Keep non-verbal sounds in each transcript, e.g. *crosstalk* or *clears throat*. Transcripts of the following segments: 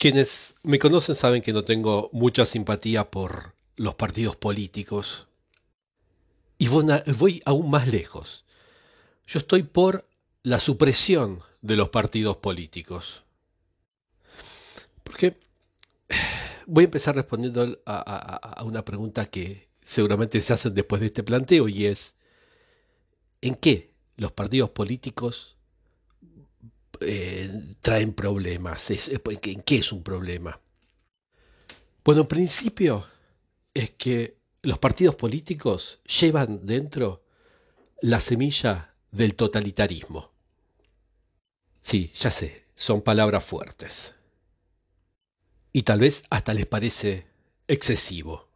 Quienes me conocen saben que no tengo mucha simpatía por los partidos políticos. Y voy aún más lejos. Yo estoy por la supresión de los partidos políticos. Porque voy a empezar respondiendo a, una pregunta que seguramente se hacen después de este planteo y es, ¿en qué los partidos políticos eh, traen problemas? ¿En qué es un problema? Bueno, en principio es que los partidos políticos llevan dentro la semilla del totalitarismo. Sí, ya sé, son palabras fuertes. Y tal vez hasta les parece excesivo.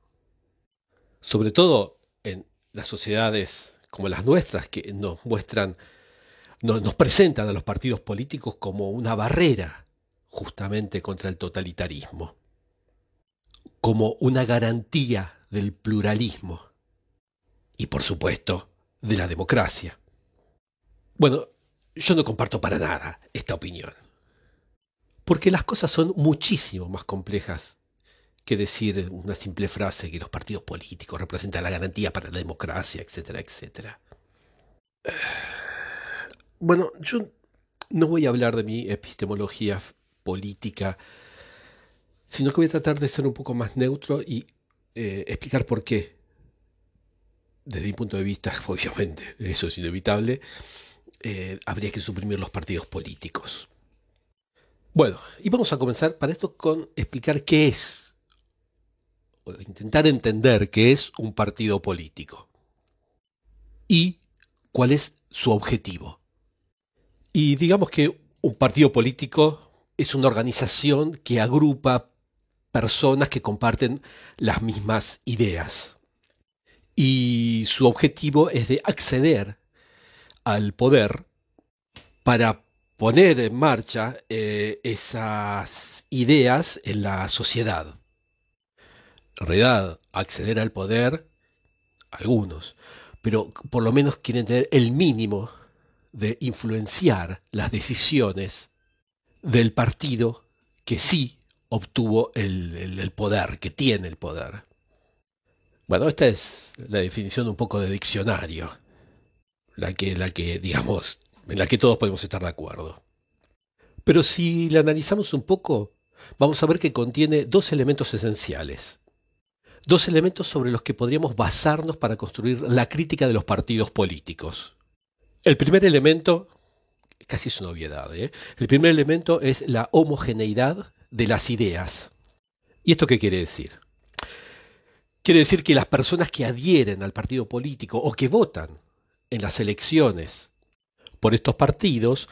Sobre todo en las sociedades como las nuestras, que nos muestran, nos presentan a los partidos políticos como una barrera justamente contra el totalitarismo, como una garantía del pluralismo y por supuesto de la democracia. Bueno, yo no comparto para nada esta opinión. Porque las cosas son muchísimo más complejas que decir una simple frase que los partidos políticos representan la garantía para la democracia, etcétera, etcétera. Bueno, yo no voy a hablar de mi epistemología política, sino que voy a tratar de ser un poco más neutro y eh, explicar por qué. Desde mi punto de vista, *laughs* obviamente, eso es inevitable, eh, habría que suprimir los partidos políticos. Bueno, y vamos a comenzar para esto con explicar qué es, o intentar entender qué es un partido político y cuál es su objetivo. Y digamos que un partido político es una organización que agrupa personas que comparten las mismas ideas. Y su objetivo es de acceder al poder para poner en marcha eh, esas ideas en la sociedad. En realidad, acceder al poder, algunos, pero por lo menos quieren tener el mínimo de influenciar las decisiones del partido que sí obtuvo el poder, que tiene el poder. Bueno, esta es la definición un poco de diccionario la que, la que, digamos, en la que todos podemos estar de acuerdo. Pero si la analizamos un poco, vamos a ver que contiene dos elementos esenciales. Dos elementos sobre los que podríamos basarnos para construir la crítica de los partidos políticos. El primer elemento, casi es una obviedad, ¿eh? el primer elemento es la homogeneidad de las ideas. ¿Y esto qué quiere decir? Quiere decir que las personas que adhieren al partido político o que votan en las elecciones por estos partidos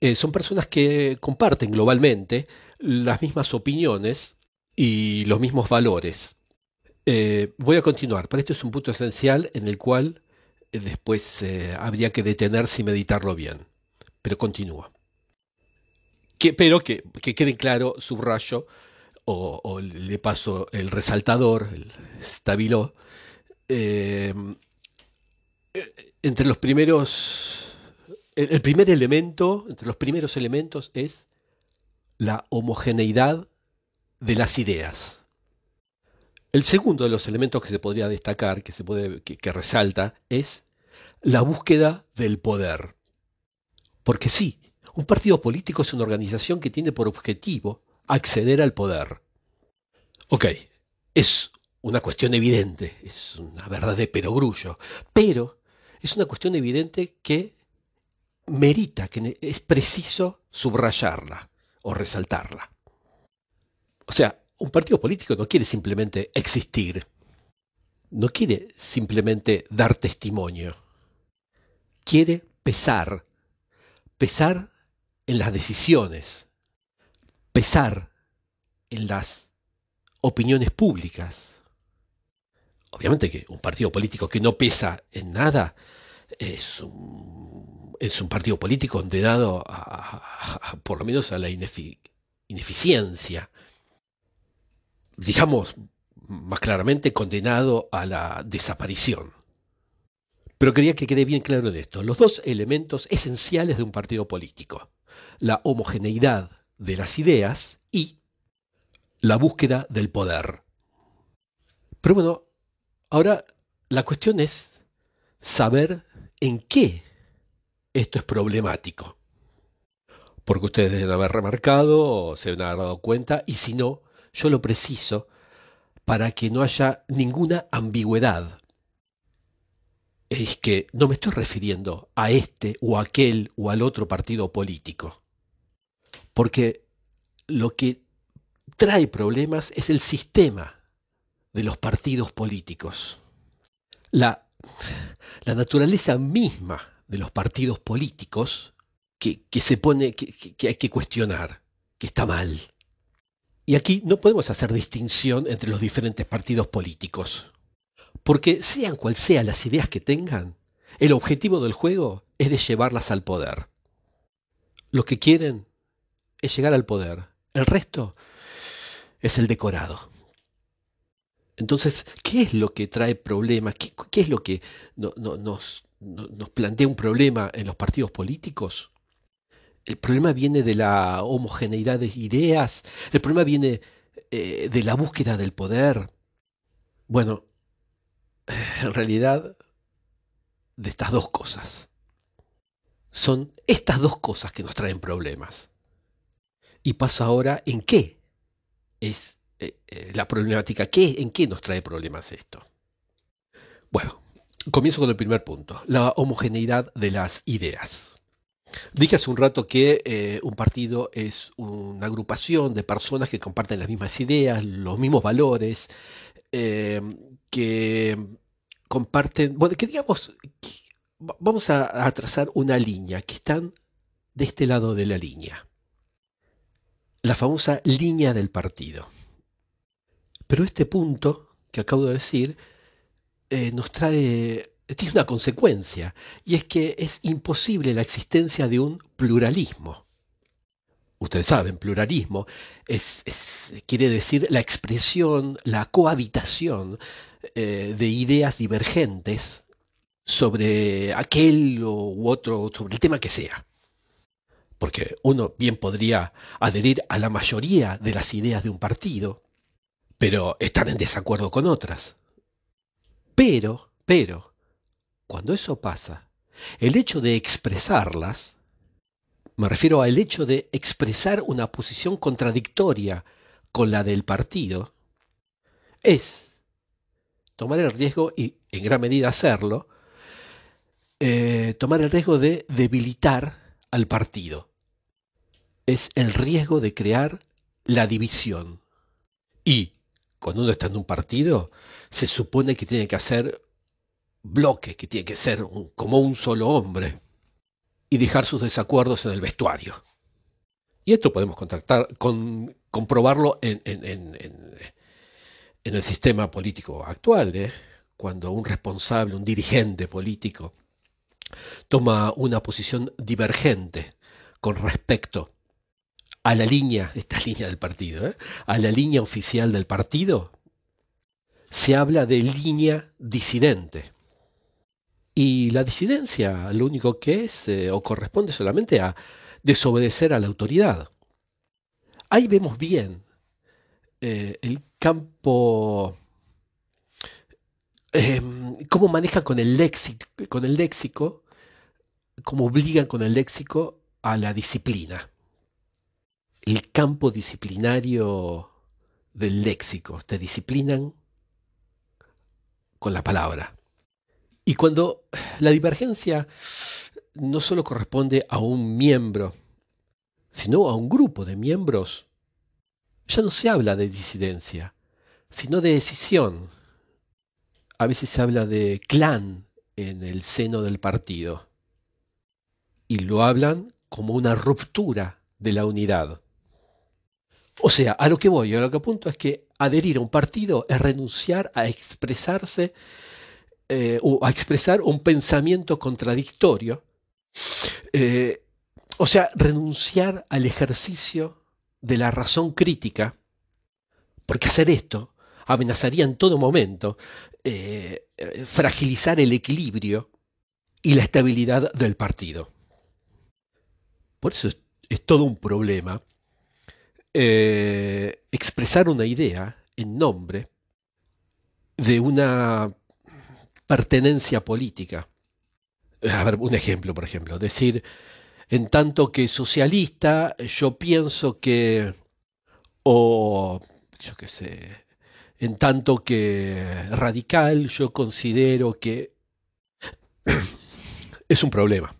eh, son personas que comparten globalmente las mismas opiniones y los mismos valores. Eh, voy a continuar, pero este es un punto esencial en el cual eh, después habría que detenerse y meditarlo bien. Pero continúa. Que, pero que, que, quede claro, subrayo, o, o, le paso el resaltador, el stabilo, entre los primeros, el primer elemento, entre los primeros elementos es la homogeneidad de las ideas. El segundo de los elementos que se podría destacar, que, se puede, que, resalta, es la búsqueda del poder. Porque sí, un partido político es una organización que tiene por objetivo acceder al poder. Ok, es una cuestión evidente, es una verdad de perogrullo, pero es una cuestión evidente que merita, que es preciso subrayarla o resaltarla. O sea, un partido político no quiere simplemente existir, no quiere simplemente dar testimonio, quiere pesar, pesar en las decisiones, pesar en las opiniones públicas, obviamente que un partido político que no pesa en nada es un, partido político condenado a, por lo menos a la ineficiencia. Digamos, más claramente condenado a la desaparición. Pero quería que quede bien claro en esto. Los dos elementos esenciales de un partido político. La homogeneidad de las ideas y la búsqueda del poder. Pero bueno, ahora la cuestión es saber en qué esto es problemático. Porque ustedes deben haber remarcado se deben haber dado cuenta, y si no, yo lo preciso para que no haya ninguna ambigüedad. Es que no me estoy refiriendo a este o aquel o al otro partido político. Porque lo que trae problemas es el sistema de los partidos políticos. La, la naturaleza misma de los partidos políticos que, se pone, que, que hay que cuestionar, que está mal. Y aquí no podemos hacer distinción entre los diferentes partidos políticos. Porque sean cual sean las ideas que tengan, el objetivo del juego es de llevarlas al poder. Lo que quieren es llegar al poder. El resto es el decorado. Entonces, ¿qué es lo que trae problemas? ¿Qué, es lo que nos, nos plantea un problema en los partidos políticos? El problema viene de la homogeneidad de ideas, el problema viene eh, de la búsqueda del poder. Bueno, en realidad, de estas dos cosas. Son estas dos cosas que nos traen problemas. Y paso ahora en qué es eh, eh, la problemática, ¿Qué, en qué nos trae problemas esto. Bueno, comienzo con el primer punto, la homogeneidad de las ideas. Dije hace un rato que eh, un partido es una agrupación de personas que comparten las mismas ideas, los mismos valores, que comparten, bueno, que digamos, vamos a trazar una línea, que están de este lado de la línea la famosa línea del partido. Pero este punto que acabo de decir eh, nos trae, tiene una consecuencia, y es que es imposible la existencia de un pluralismo. Ustedes saben, pluralismo es, quiere decir la expresión, la cohabitación eh, de ideas divergentes sobre aquel u otro, sobre el tema que sea porque uno bien podría adherir a la mayoría de las ideas de un partido, pero están en desacuerdo con otras. Pero, pero, cuando eso pasa, el hecho de expresarlas, me refiero al hecho de expresar una posición contradictoria con la del partido, es tomar el riesgo, y en gran medida hacerlo, eh, tomar el riesgo de debilitar al partido. Es el riesgo de crear la división. Y cuando uno está en un partido, se supone que tiene que hacer bloque, que tiene que ser como un solo hombre y dejar sus desacuerdos en el vestuario. Y esto podemos contactar, con, comprobarlo en, en, el sistema político actual, ¿eh? cuando un responsable, un dirigente político, toma una posición divergente con respecto a la línea, esta *laughs* línea del partido, ¿eh? a la línea oficial del partido, se habla de línea disidente. Y la disidencia lo único que es eh, o corresponde solamente a desobedecer a la autoridad. Ahí vemos bien eh, el campo, em, cómo manejan con el, léxico, con el léxico, cómo obligan con el léxico a la disciplina el campo disciplinario del léxico. Te disciplinan con la palabra. Y cuando la divergencia no solo corresponde a un miembro, sino a un grupo de miembros, ya no se habla de disidencia, sino de decisión. A veces se habla de clan en el seno del partido. Y lo hablan como una ruptura de la unidad. O sea, a lo que voy, a lo que apunto es que adherir a un partido es renunciar a expresarse eh, o a expresar un pensamiento contradictorio. Eh, o sea, renunciar al ejercicio de la razón crítica, porque hacer esto amenazaría en todo momento eh, fragilizar el equilibrio y la estabilidad del partido. Por eso es todo un problema expresar una idea en nombre de una pertenencia política. A ver, un ejemplo, por ejemplo, decir, en tanto que socialista, yo pienso que, o, yo qué sé, en tanto que radical, yo considero que *clears throat* es un problema.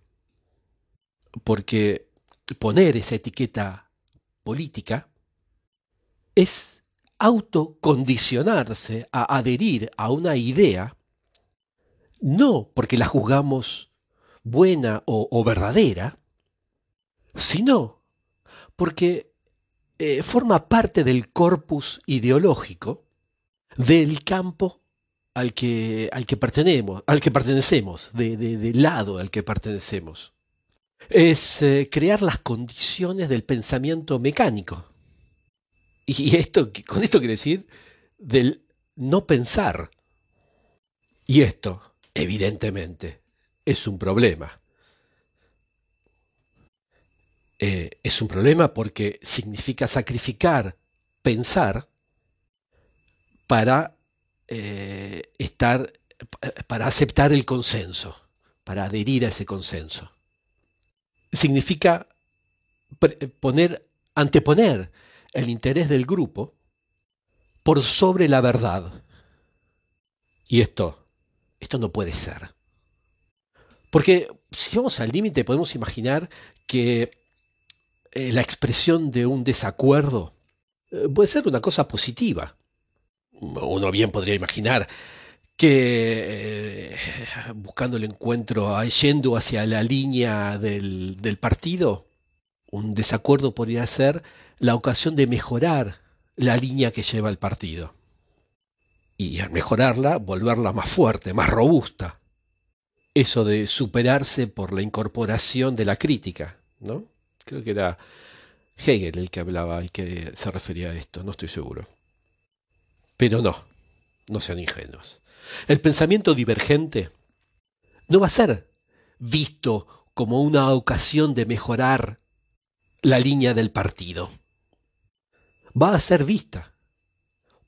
Porque poner esa etiqueta política es autocondicionarse a adherir a una idea, no porque la juzgamos buena o, verdadera, sino porque eh, forma parte del corpus ideológico del campo al que, al que, pertenecemos, al que pertenecemos, de, del lado al que pertenecemos. Es eh, crear las condiciones del pensamiento mecánico. Y esto, con esto quiere decir del no pensar. Y esto, evidentemente, es un problema. Eh, es un problema porque significa sacrificar pensar para eh, estar, para aceptar el consenso, para adherir a ese consenso. Significa poner, anteponer el interés del grupo por sobre la verdad. Y esto, esto no puede ser. Porque si vamos al límite podemos imaginar que eh, la expresión de un desacuerdo eh, puede ser una cosa positiva uno bien podría imaginar que eh, buscando el encuentro, yendo hacia la línea del, del partido, un desacuerdo podría ser la ocasión de mejorar la línea que lleva el partido. Y al mejorarla, volverla más fuerte, más robusta. Eso de superarse por la incorporación de la crítica, ¿no? Creo que era Hegel el que hablaba y que se refería a esto, no estoy seguro. Pero no, no sean ingenuos. El pensamiento divergente no va a ser visto como una ocasión de mejorar la línea del partido. Va a ser vista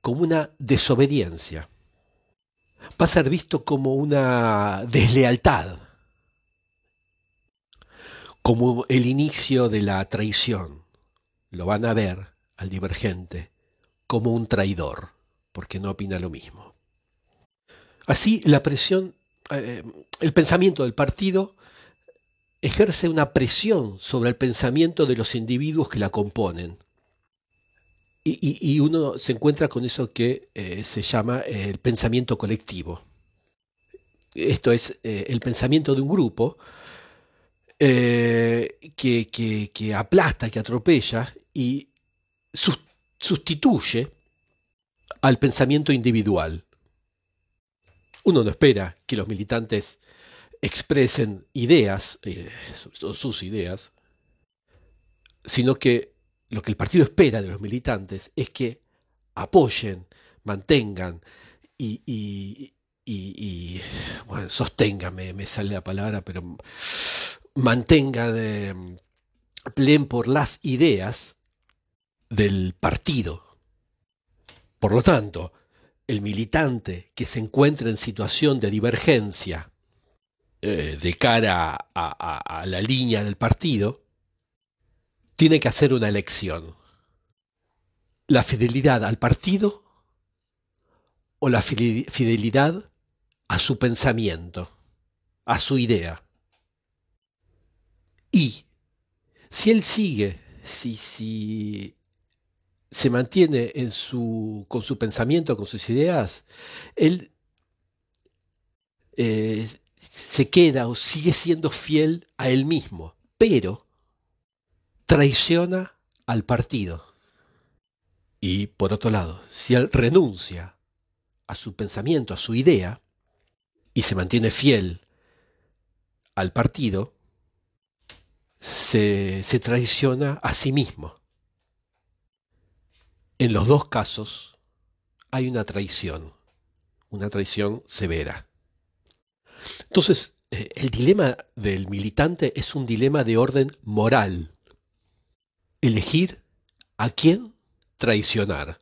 como una desobediencia. Va a ser visto como una deslealtad, como el inicio de la traición. Lo van a ver al divergente como un traidor porque no opina lo mismo. Así, la presión, eh, el pensamiento del partido ejerce una presión sobre el pensamiento de los individuos que la componen. Y, uno se encuentra con eso que eh, se llama el pensamiento colectivo. Esto es eh, el pensamiento de un grupo que, que, aplasta, que atropella y sustituye al pensamiento individual. Uno no espera que los militantes expresen ideas, eh, sus ideas, sino que lo que el partido espera de los militantes es que apoyen, mantengan y, y, bueno, me, sale la palabra, pero mantengan, eh, por las ideas del partido, por lo tanto, el militante que se encuentra en situación de divergencia eh, de cara a, la línea del partido, tiene que hacer una elección. La fidelidad al partido o la fidelidad a su pensamiento, a su idea. Y si él sigue, si, si se mantiene con su pensamiento, con sus ideas, él eh, se queda o sigue siendo fiel a él mismo, pero traiciona al partido. Y por otro lado, si él renuncia a su pensamiento, a su idea, y se mantiene fiel al partido, se, se traiciona a sí mismo. En los dos casos hay una traición, una traición severa. Entonces, eh, el dilema del militante es un dilema de orden moral. Elegir a quién traicionar.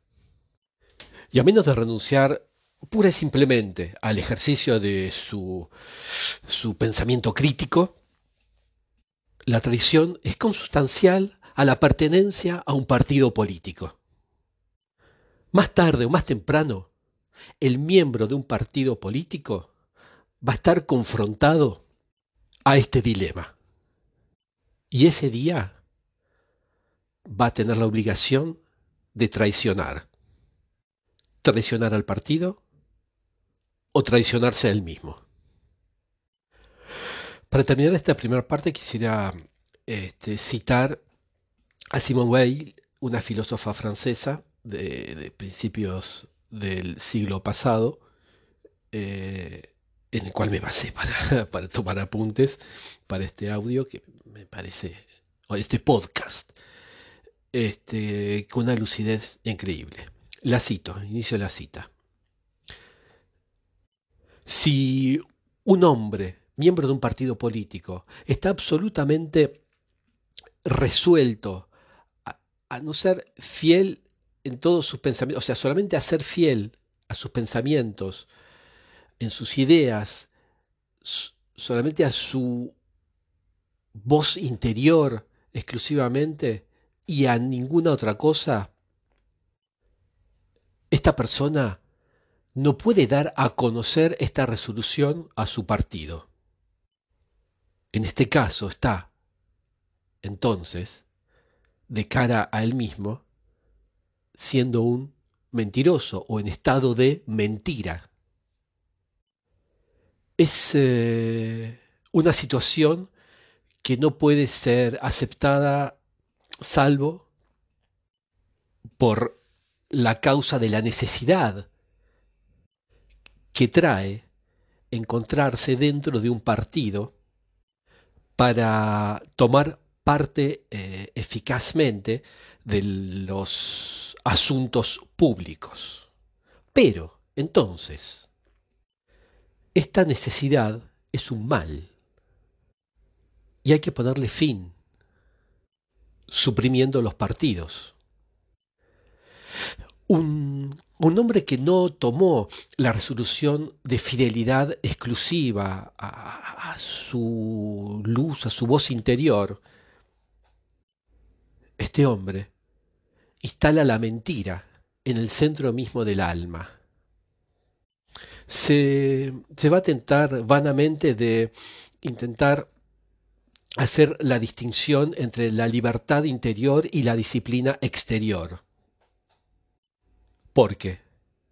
Y a menos de renunciar pura y simplemente al ejercicio de su, su pensamiento crítico, la traición es consustancial a la pertenencia a un partido político. Más tarde o más temprano, el miembro de un partido político va a estar confrontado a este dilema. Y ese día va a tener la obligación de traicionar. Traicionar al partido o traicionarse a él mismo. Para terminar esta primera parte quisiera este, citar a Simone Weil, una filósofa francesa de, principios del siglo pasado, eh, en el cual me basé para, *laughs* para, tomar apuntes para este audio que me parece, o este podcast, este, con una lucidez increíble. La cito, inicio la cita. Si un hombre, miembro de un partido político, está absolutamente resuelto a, no ser fiel en todos sus pensamientos, o sea, solamente a ser fiel a sus pensamientos, en sus ideas, solamente a su voz interior exclusivamente y a ninguna otra cosa, esta persona no puede dar a conocer esta resolución a su partido. En este caso está, entonces, de cara a él mismo, siendo un mentiroso o en estado de mentira. Es eh, una situación que no puede ser aceptada salvo por la causa de la necesidad que trae encontrarse dentro de un partido para tomar parte eh, eficazmente de los asuntos públicos. Pero, entonces, esta necesidad es un mal y hay que ponerle fin, suprimiendo los partidos un, hombre que no tomó la resolución de fidelidad exclusiva a, su luz, a su voz interior, este hombre instala la mentira en el centro mismo del alma. Se, se, va a tentar vanamente de intentar hacer la distinción entre la libertad interior y la disciplina exterior. Porque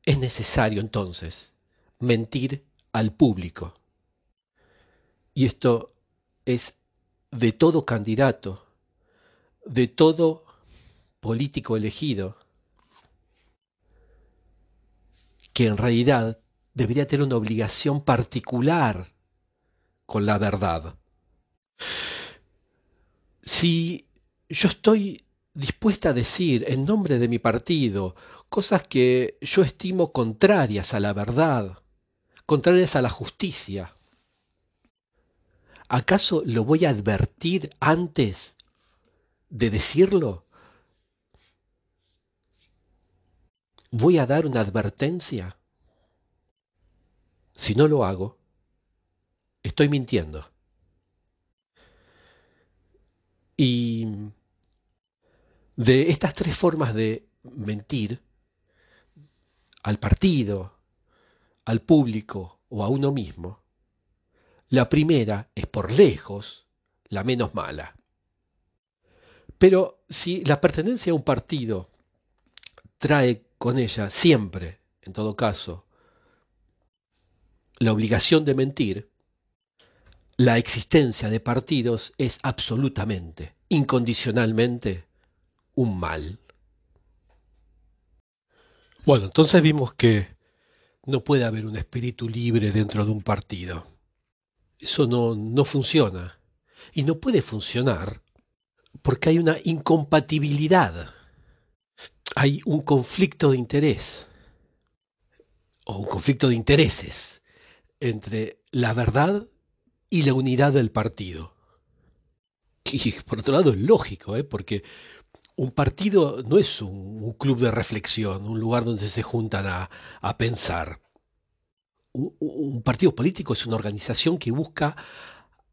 es necesario entonces mentir al público. Y esto es de todo candidato, de todo político elegido, que en realidad debería tener una obligación particular con la verdad. Si yo estoy dispuesta a decir en nombre de mi partido cosas que yo estimo contrarias a la verdad, contrarias a la justicia. ¿Acaso lo voy a advertir antes de decirlo? ¿Voy a dar una advertencia? Si no lo hago, estoy mintiendo. Y de estas tres formas de mentir, al partido, al público o a uno mismo, la primera es por lejos la menos mala. Pero si la pertenencia a un partido trae con ella siempre, en todo caso, la obligación de mentir, la existencia de partidos es absolutamente, incondicionalmente, un mal. Bueno, entonces vimos que no puede haber un espíritu libre dentro de un partido. Eso no, no funciona. Y no puede funcionar porque hay una incompatibilidad. Hay un conflicto de interés o un conflicto de intereses entre la verdad y la unidad del partido. Y por otro lado es lógico, ¿eh? porque un partido no es un, club de reflexión, un lugar donde se juntan a, pensar. Un, partido político es una organización que busca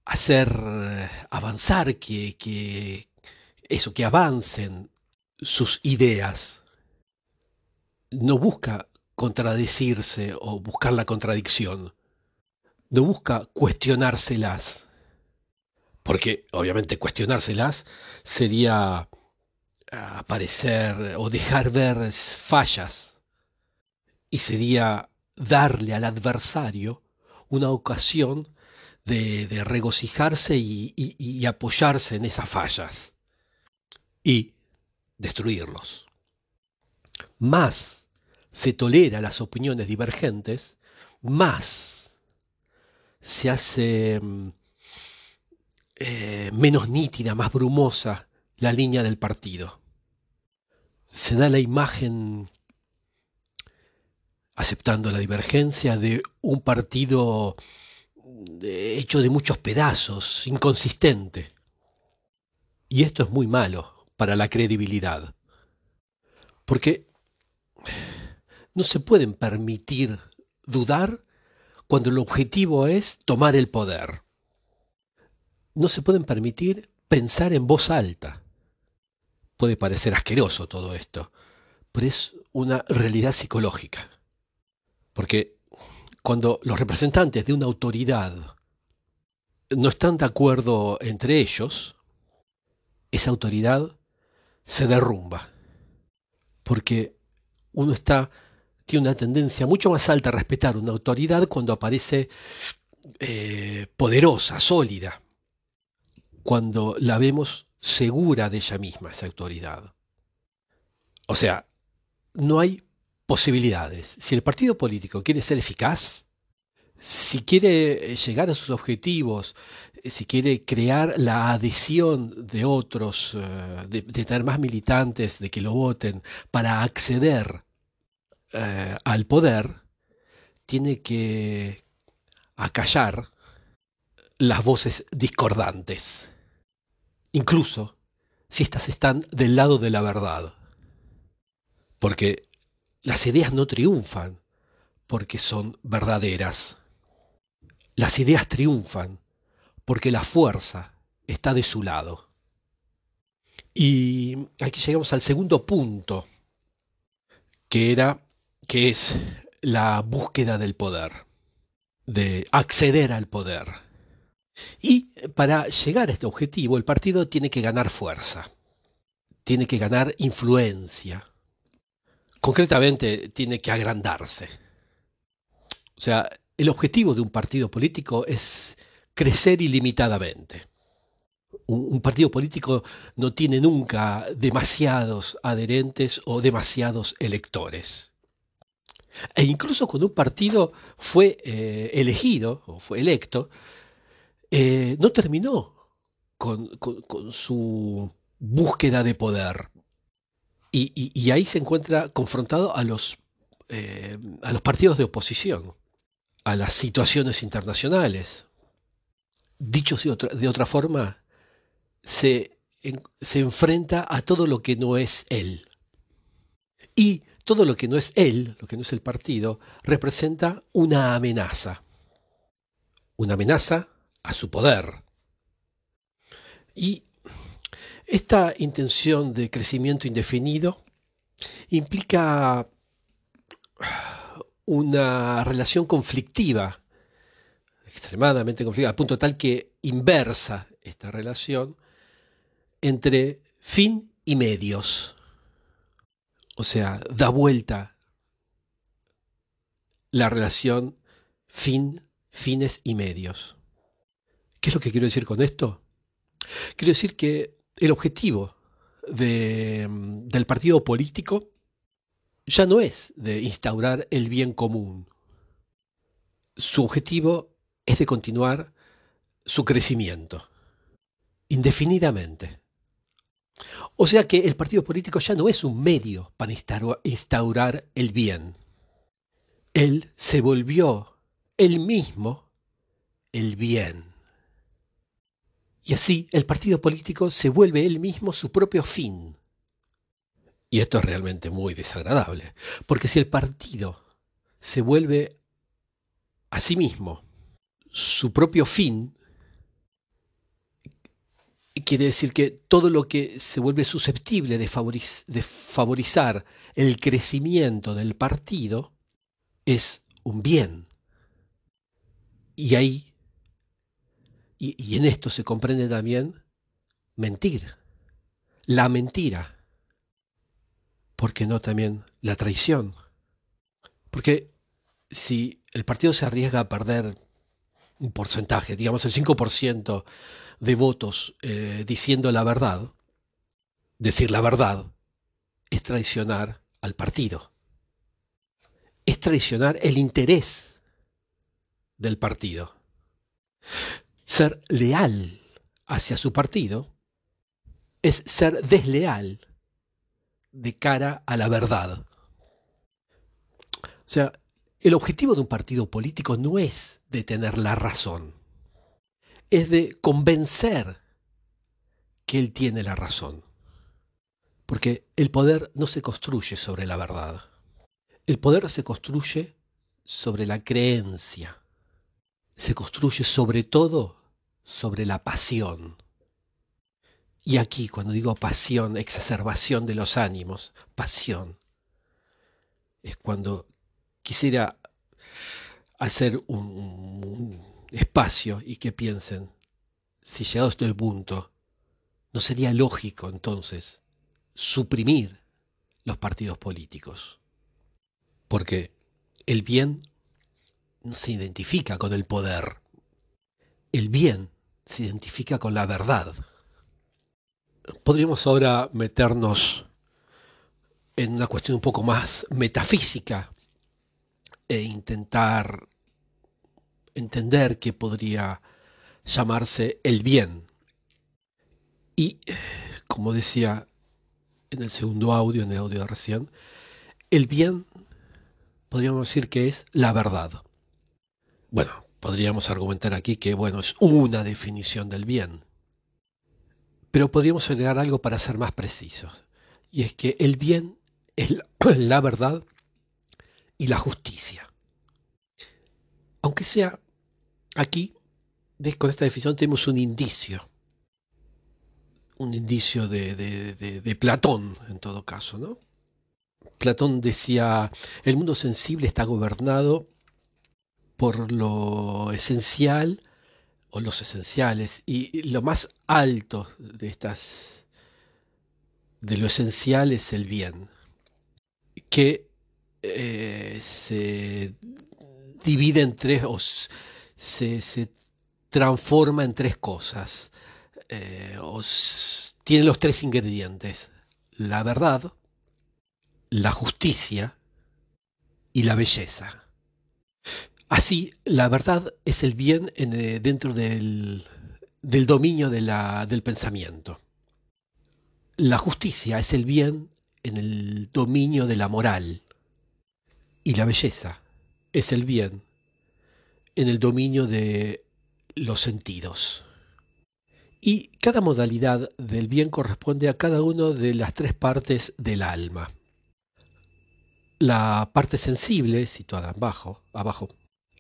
hacer eh, avanzar, que, que eso, que avancen sus ideas. No busca contradecirse o buscar la contradicción. No busca cuestionárselas. Porque obviamente cuestionárselas sería aparecer o dejar ver fallas. Y sería darle al adversario una ocasión de, regocijarse y apoyarse en esas fallas. Y destruirlos. Más se tolera las opiniones divergentes, más se hace mm, eh, menos nítida, más brumosa la línea del partido. Se da la imagen, aceptando la divergencia, de un partido hecho de muchos pedazos, inconsistente. Y esto es muy malo para la credibilidad. Porque no se pueden permitir dudar cuando el objetivo es tomar el poder. No se pueden permitir pensar en voz alta. Puede parecer asqueroso todo esto, pero es una realidad psicológica. Porque cuando los representantes de una autoridad no están de acuerdo entre ellos, esa autoridad se derrumba. Porque uno está tiene una tendencia mucho más alta a respetar una autoridad cuando aparece eh, poderosa, sólida, cuando la vemos segura de ella misma, esa autoridad. O sea, no hay posibilidades. Si el partido político quiere ser eficaz, si quiere eh, llegar a sus objetivos, eh, si quiere crear la adhesión de otros, de, de tener más militantes, de que lo voten, para acceder eh, al poder tiene que acallar las voces discordantes, incluso si éstas están del lado de la verdad. Porque las ideas no triunfan porque son verdaderas. Las ideas triunfan porque la fuerza está de su lado. Y aquí llegamos al segundo punto, que era que es la búsqueda del poder, de acceder al poder. Y para llegar a este objetivo, el partido tiene que ganar fuerza, tiene que ganar influencia, concretamente tiene que agrandarse. O sea, el objetivo de un partido político es crecer ilimitadamente. Un, partido político no tiene nunca demasiados adherentes o demasiados electores. E incluso cuando un partido fue eh, elegido o fue electo, eh, no terminó con, su búsqueda de poder. Y, ahí se encuentra confrontado a los, eh, a los partidos de oposición, a las situaciones internacionales. Dicho de otra, de otra forma, se, se enfrenta a todo lo que no es él. Y todo lo que no es él, lo que no es el partido, representa una amenaza. Una amenaza a su poder. Y esta intención de crecimiento indefinido implica una relación conflictiva, extremadamente conflictiva, a punto tal que inversa esta relación entre fin y medios. O sea, da vuelta la relación fin, fines y medios. ¿Qué es lo que quiero decir con esto? Quiero decir que el objetivo del partido político ya no es de instaurar el bien común. Su objetivo es de continuar su crecimiento, indefinidamente. O sea que el partido político ya no es un medio para instaurar el bien. Él se volvió él mismo el bien. Y así el partido político se vuelve él mismo su propio fin, Y esto es realmente muy desagradable, porque si el partido se vuelve a sí mismo su propio fin, quiere decir que todo lo que se vuelve susceptible de, favorizar el crecimiento del partido es un bien. Y ahí, y, en esto se comprende también mentir, la mentira, porque no también la traición. Porque si el partido se arriesga a perder un porcentaje, digamos el 5% de votos eh, diciendo la verdad, decir la verdad es traicionar al partido. Es traicionar el interés del partido. Ser leal hacia su partido es ser desleal de cara a la verdad. O sea, el objetivo de un partido político no es de tener la razón, es de convencer que él tiene la razón. Porque el poder no se construye sobre la verdad. El poder se construye sobre la creencia. Se construye sobre todo sobre la pasión. Y aquí, cuando digo pasión, exacerbación de los ánimos, pasión, es cuando quisiera hacer un, espacio y que piensen, si llegado a este punto, ¿no sería lógico entonces suprimir los partidos políticos? Porque el bien no se identifica con el poder, el bien se identifica con la verdad. Podríamos ahora meternos en una cuestión un poco más metafísica e intentar entender que podría llamarse el bien. Y, como decía en el segundo audio, en el audio de recién, el bien podríamos decir que es la verdad. Bueno, podríamos argumentar aquí que, bueno, es una definición del bien. Pero podríamos agregar algo para ser más precisos. Y es que el bien es la *clears throat* verdad y la justicia. Aunque sea aquí, con esta definición tenemos un indicio, un indicio de, Platón en todo caso, ¿no? Platón decía, el mundo sensible está gobernado por lo esencial o los esenciales y lo más alto de estas de lo esencial es el bien que eh, se divide en tres, se, transforma en tres cosas. Eh, tiene los tres ingredientes. La verdad, la justicia y la belleza. Así, la verdad es el bien eh, dentro del, del dominio de la, del pensamiento. La justicia es el bien en el dominio de la moral. Y la belleza es el bien en el dominio de los sentidos. Y cada modalidad del bien corresponde a cada una de las tres partes del alma. La parte sensible, situada abajo, abajo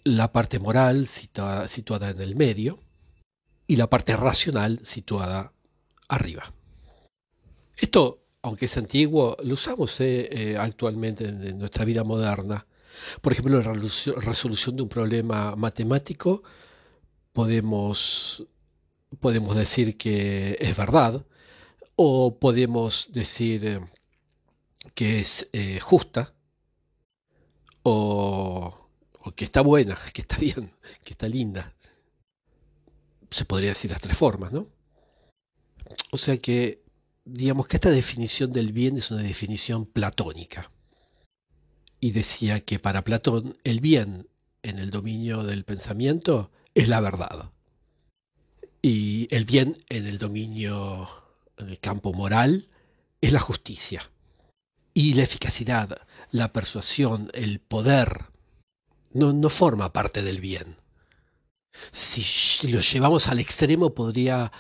la parte moral, situada, situada en el medio, y la parte racional, situada arriba. Esto aunque es antiguo, lo usamos eh, eh, actualmente en, nuestra vida moderna. Por ejemplo, la resolución de un problema matemático podemos, podemos decir que es verdad o podemos decir eh, que es justa o, o que está buena, *laughs* que está bien, que está linda. Se podría decir las tres formas, ¿no? O sea que digamos que esta definición del bien es una definición platónica. Y decía que para Platón el bien en el dominio del pensamiento es la verdad. Y el bien en el dominio, en el campo moral, es la justicia. Y la eficacidad, la persuasión, el poder, no, no forma parte del bien. Si lo llevamos al extremo podría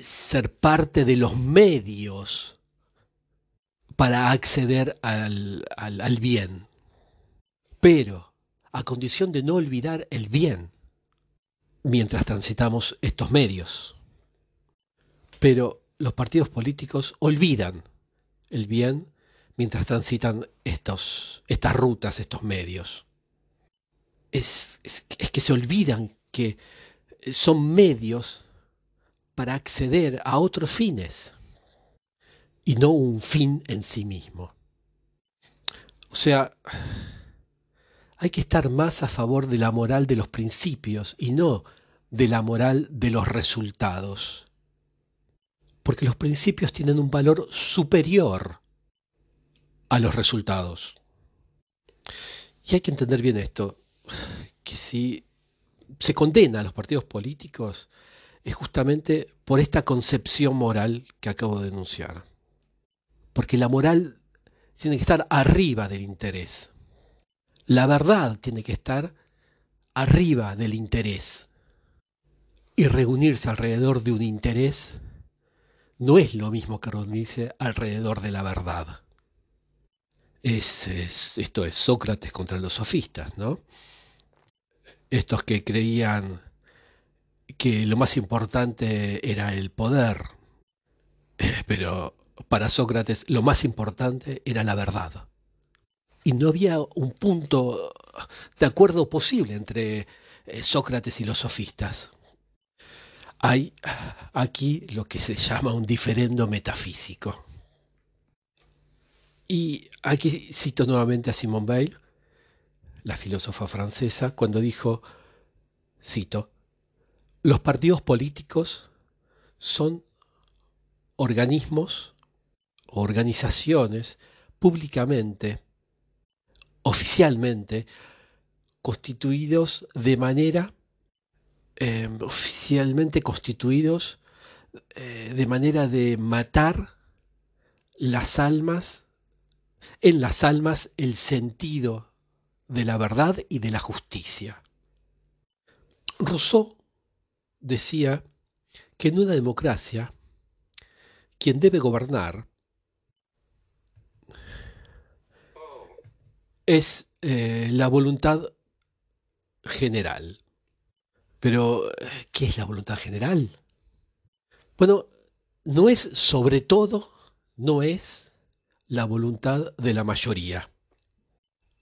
ser parte de los medios para acceder al, al bien, pero a condición de no olvidar el bien mientras transitamos estos medios. Pero los partidos políticos olvidan el bien mientras transitan estos, estas rutas, estos medios. Es, es, que se olvidan que son medios para acceder a otros fines y no un fin en sí mismo. O sea, hay que estar más a favor de la moral de los principios y no de la moral de los resultados. Porque los principios tienen un valor superior a los resultados. Y hay que entender bien esto, que si se condena a los partidos políticos es justamente por esta concepción moral que acabo de denunciar. Porque la moral tiene que estar arriba del interés. La verdad tiene que estar arriba del interés. Y reunirse alrededor de un interés no es lo mismo que reunirse alrededor de la verdad. Es, esto es Sócrates contra los sofistas, ¿no? Estos que creían que lo más importante era el poder, pero para Sócrates lo más importante era la verdad y no había un punto de acuerdo posible entre eh, Sócrates y los sofistas. Hay aquí lo que se llama un diferendo metafísico. Y aquí cito nuevamente a Simone Weil, la filósofa francesa, cuando dijo, cito, los partidos políticos son organismos, organizaciones públicamente oficialmente constituidos de manera em, oficialmente constituidos eh, de manera de matar las almas en las almas el sentido de la verdad y de la justicia. Rousseau decía que en una democracia quien debe gobernar es eh, la voluntad general. Pero, ¿qué es la voluntad general? Bueno, no es sobre todo, no es la voluntad de la mayoría.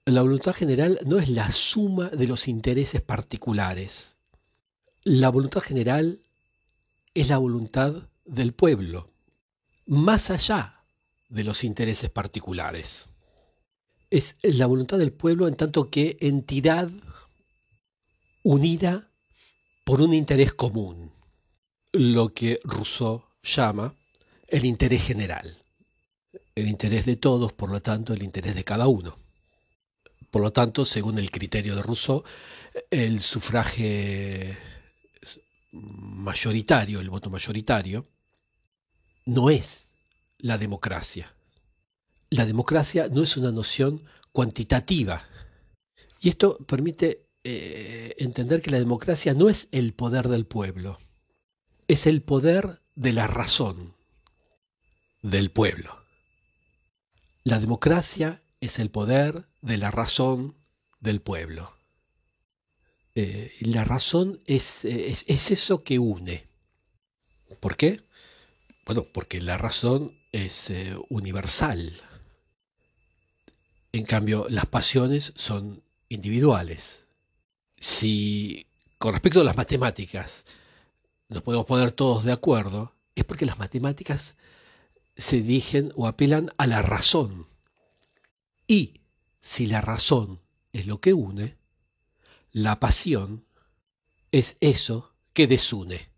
La voluntad general no es la suma de los intereses particulares. La voluntad general es la voluntad del pueblo, más allá de los intereses particulares es la voluntad del pueblo en tanto que entidad unida por un interés común, lo que Rousseau llama el interés general, el interés de todos, por lo tanto, el interés de cada uno. Por lo tanto, según el criterio de Rousseau, el sufragio mayoritario, el voto mayoritario, no es la democracia, la democracia no es una noción cuantitativa. Y esto permite eh, entender que la democracia no es el poder del pueblo, es el poder de la razón del pueblo. La democracia es el poder de la razón del pueblo. Eh, la razón es, es, es eso que une. ¿Por qué? Bueno, porque la razón es eh, universal. En cambio, las pasiones son individuales. Si con respecto a las matemáticas nos podemos poner todos de acuerdo, es porque las matemáticas se dirigen o apelan a la razón. Y si la razón es lo que une, la pasión es eso que desune.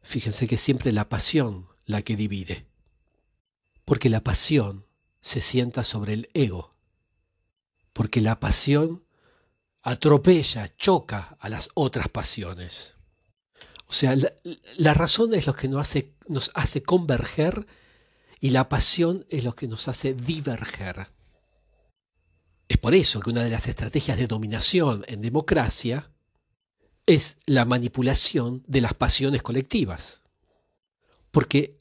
Fíjense que siempre la pasión la que divide. Porque la pasión se sienta sobre el ego, porque la pasión atropella, choca a las otras pasiones. O sea, la, razón es lo que nos hace, nos hace converger y la pasión es lo que nos hace diverger. Es por eso que una de las estrategias de dominación en democracia es la manipulación de las pasiones colectivas. Porque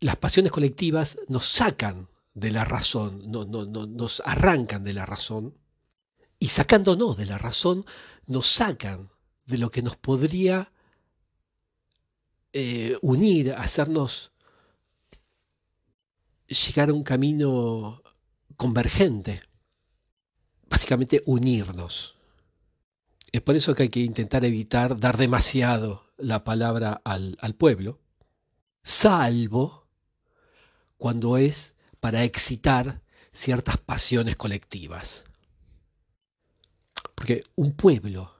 las pasiones colectivas nos sacan de la razón, no, no, nos arrancan de la razón y sacándonos de la razón nos sacan de lo que nos podría eh, unir, hacernos llegar a un camino convergente, básicamente unirnos. Es por eso que hay que intentar evitar dar demasiado la palabra al, al pueblo, salvo cuando es para excitar ciertas pasiones colectivas. Porque un pueblo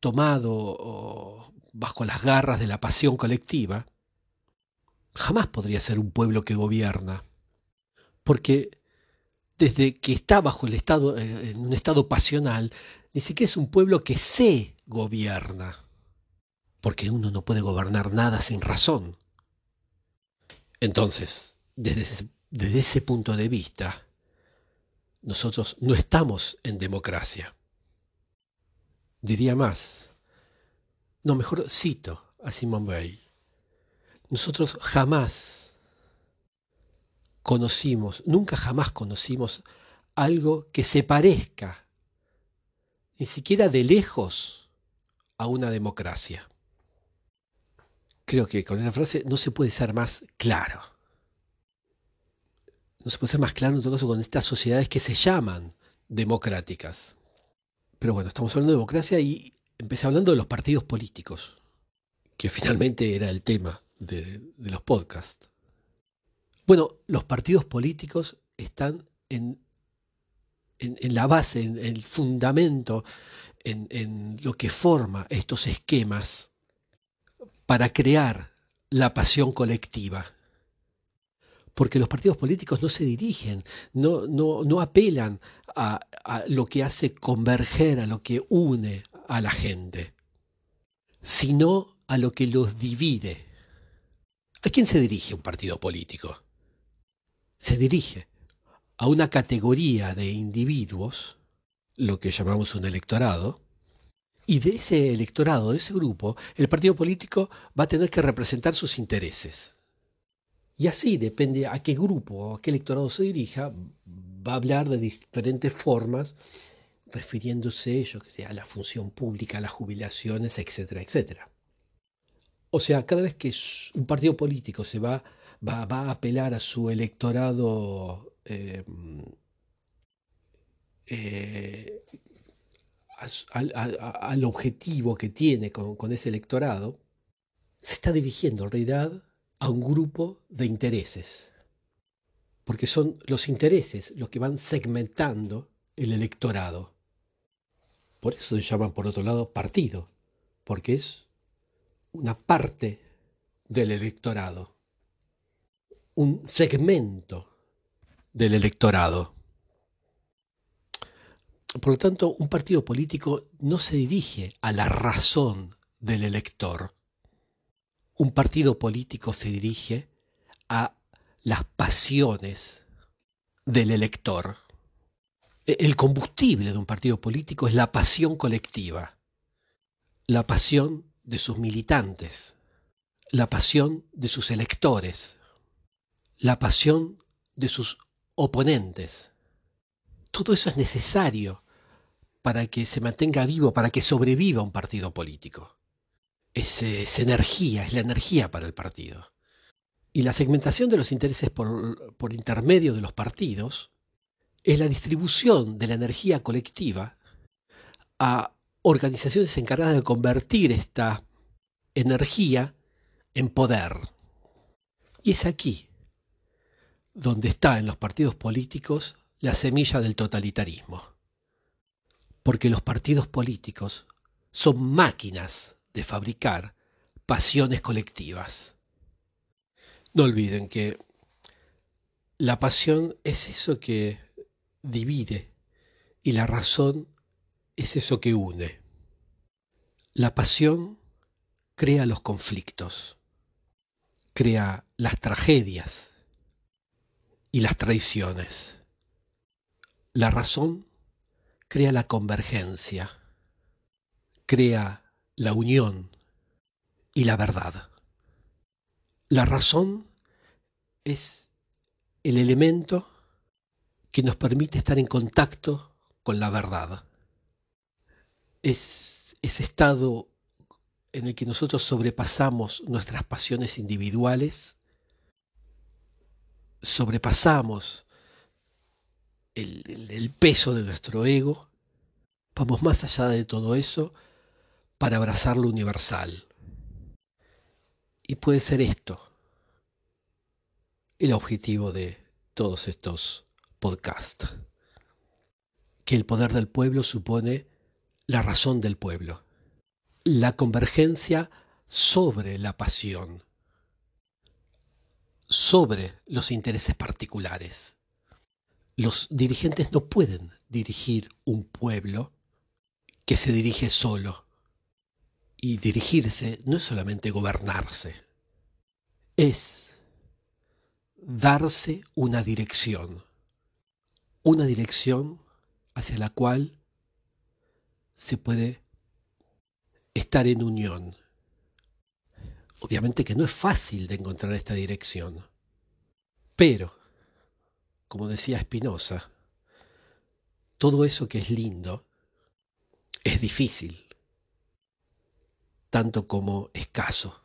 tomado bajo las garras de la pasión colectiva jamás podría ser un pueblo que gobierna. Porque desde que está bajo el estado, eh, en un estado pasional, ni siquiera es un pueblo que se gobierna. Porque uno no puede gobernar nada sin razón. Entonces, desde desde ese punto de vista, nosotros no estamos en democracia. Diría más, no, mejor cito a Simone Weil. Nosotros jamás conocimos, nunca jamás conocimos algo que se parezca, ni siquiera de lejos, a una democracia. Creo que con esa frase no se puede ser más claro no se puede ser más claro en todo caso con estas sociedades que se llaman democráticas. Pero bueno, estamos hablando de democracia y empecé hablando de los partidos políticos, que finalmente era el tema de, los podcasts. Bueno, los partidos políticos están en, en, la base, en el fundamento, en, en lo que forma estos esquemas para crear la pasión colectiva porque los partidos políticos no se dirigen, no, no, apelan a, a lo que hace converger, a lo que une a la gente, sino a lo que los divide. ¿A quién se dirige un partido político? Se dirige a una categoría de individuos, lo que llamamos un electorado, y de ese electorado, de ese grupo, el partido político va a tener que representar sus intereses. Y así, depende a qué grupo, a qué electorado se dirija, va a hablar de diferentes formas, refiriéndose yo que sea, a la función pública, a las jubilaciones, etcétera, etcétera. O sea, cada vez que un partido político se va, va, a apelar a su electorado eh, eh, al, objetivo que tiene con, con ese electorado, se está dirigiendo en realidad a un grupo de intereses, porque son los intereses los que van segmentando el electorado. Por eso se llaman, por otro lado, partido, porque es una parte del electorado, un segmento del electorado. Por lo tanto, un partido político no se dirige a la razón del elector, un partido político se dirige a las pasiones del elector. E, el combustible de un partido político es la pasión colectiva, la pasión de sus militantes, la pasión de sus electores, la pasión de sus oponentes. Todo eso es necesario para que se mantenga vivo, para que sobreviva un partido político es, energía, es la energía para el partido. Y la segmentación de los intereses por, por intermedio de los partidos es la distribución de la energía colectiva a organizaciones encargadas de convertir esta energía en poder. Y es aquí donde está en los partidos políticos la semilla del totalitarismo. Porque los partidos políticos son máquinas de fabricar pasiones colectivas. No olviden que la pasión es eso que divide y la razón es eso que une. La pasión crea los conflictos, crea las tragedias y las traiciones. La razón crea la convergencia, crea la unión y la verdad. La razón es el elemento que nos permite estar en contacto con la verdad. Es ese estado en el que nosotros sobrepasamos nuestras pasiones individuales, sobrepasamos el, peso de nuestro ego, vamos más allá de todo eso para abrazar lo universal. Y puede ser esto el objetivo de todos estos podcasts. Que el poder del pueblo supone la razón del pueblo. La convergencia sobre la pasión, sobre los intereses particulares. Los dirigentes no pueden dirigir un pueblo que se dirige solo. Y dirigirse no es solamente gobernarse, es darse una dirección, una dirección hacia la cual se puede estar en unión. Obviamente que no es fácil de encontrar esta dirección, pero, como decía Spinoza, todo eso que es lindo es difícil, tanto como escaso.